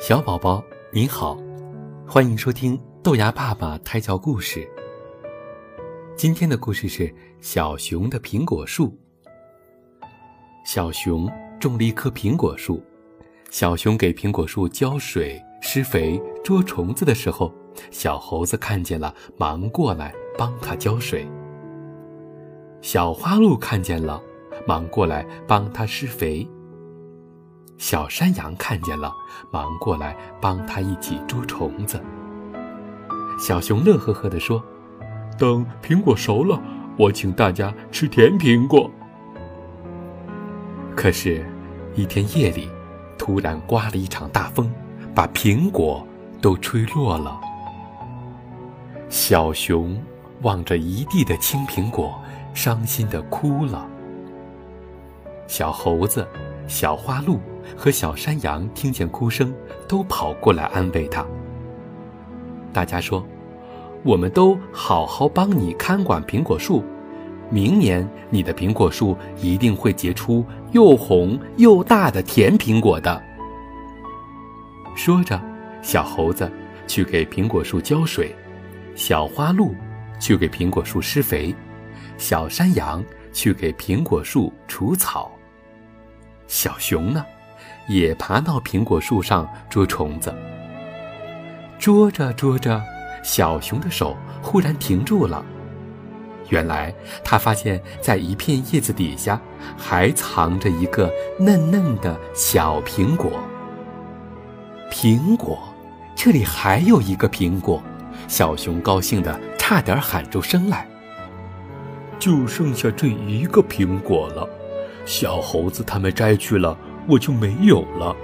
小宝宝你好，欢迎收听豆芽爸爸胎教故事。今天的故事是小熊的苹果树。小熊种了一棵苹果树，小熊给苹果树浇水、施肥、捉虫子的时候，小猴子看见了，忙过来帮他浇水。小花鹿看见了，忙过来帮他施肥。小山羊看见了，忙过来帮他一起捉虫子。小熊乐呵呵地说：“等苹果熟了，我请大家吃甜苹果。”可是，一天夜里，突然刮了一场大风，把苹果都吹落了。小熊望着一地的青苹果，伤心地哭了。小猴子、小花鹿。和小山羊听见哭声，都跑过来安慰他。大家说：“我们都好好帮你看管苹果树，明年你的苹果树一定会结出又红又大的甜苹果的。”说着，小猴子去给苹果树浇水，小花鹿去给苹果树施肥，小山羊去给苹果树除草，小熊呢？也爬到苹果树上捉虫子。捉着捉着，小熊的手忽然停住了。原来他发现，在一片叶子底下，还藏着一个嫩嫩的小苹果。苹果，这里还有一个苹果！小熊高兴的差点喊出声来。就剩下这一个苹果了，小猴子他们摘去了。我就没有了。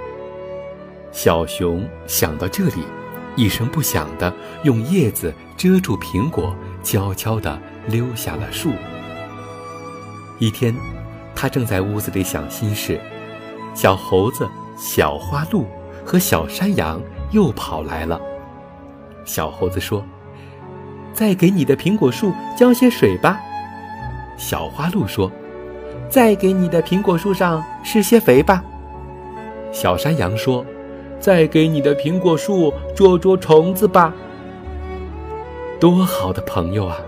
小熊想到这里，一声不响地用叶子遮住苹果，悄悄地溜下了树。一天，他正在屋子里想心事，小猴子、小花鹿和小山羊又跑来了。小猴子说：“再给你的苹果树浇些水吧。”小花鹿说：“再给你的苹果树上施些肥吧。”小山羊说：“再给你的苹果树捉捉虫子吧。”多好的朋友啊！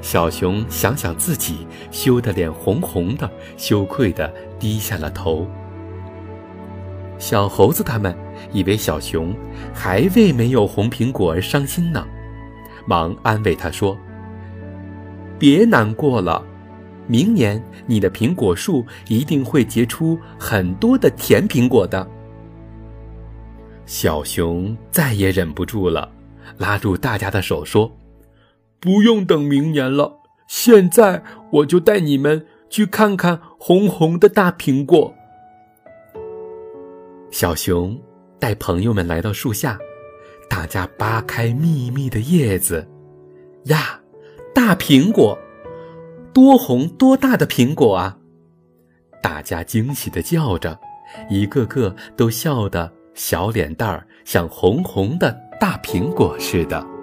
小熊想想自己，羞得脸红红的，羞愧的低下了头。小猴子他们以为小熊还为没有红苹果而伤心呢，忙安慰他说：“别难过了。”明年你的苹果树一定会结出很多的甜苹果的。小熊再也忍不住了，拉住大家的手说：“不用等明年了，现在我就带你们去看看红红的大苹果。”小熊带朋友们来到树下，大家扒开密密的叶子，呀，大苹果！多红多大的苹果啊！大家惊喜的叫着，一个个都笑得小脸蛋儿像红红的大苹果似的。